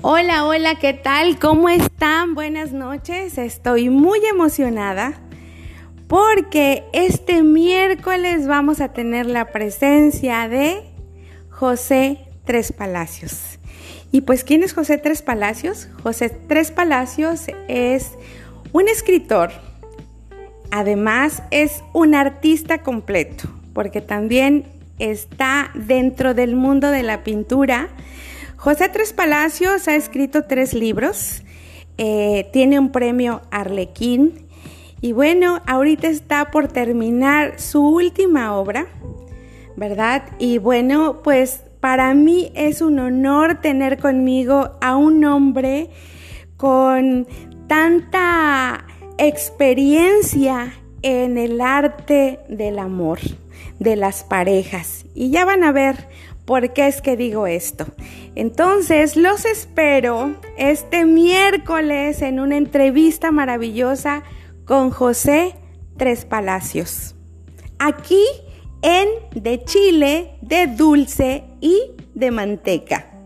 Hola, hola, ¿qué tal? ¿Cómo están? Buenas noches. Estoy muy emocionada porque este miércoles vamos a tener la presencia de José Tres Palacios. Y pues, ¿quién es José Tres Palacios? José Tres Palacios es un escritor, además es un artista completo, porque también está dentro del mundo de la pintura José Tres Palacios ha escrito tres libros, eh, tiene un premio Arlequín y bueno, ahorita está por terminar su última obra, ¿verdad? Y bueno, pues para mí es un honor tener conmigo a un hombre con tanta experiencia en el arte del amor, de las parejas. Y ya van a ver por qué es que digo esto. Entonces, los espero este miércoles en una entrevista maravillosa con José Tres Palacios. Aquí en De Chile, de Dulce y de Manteca.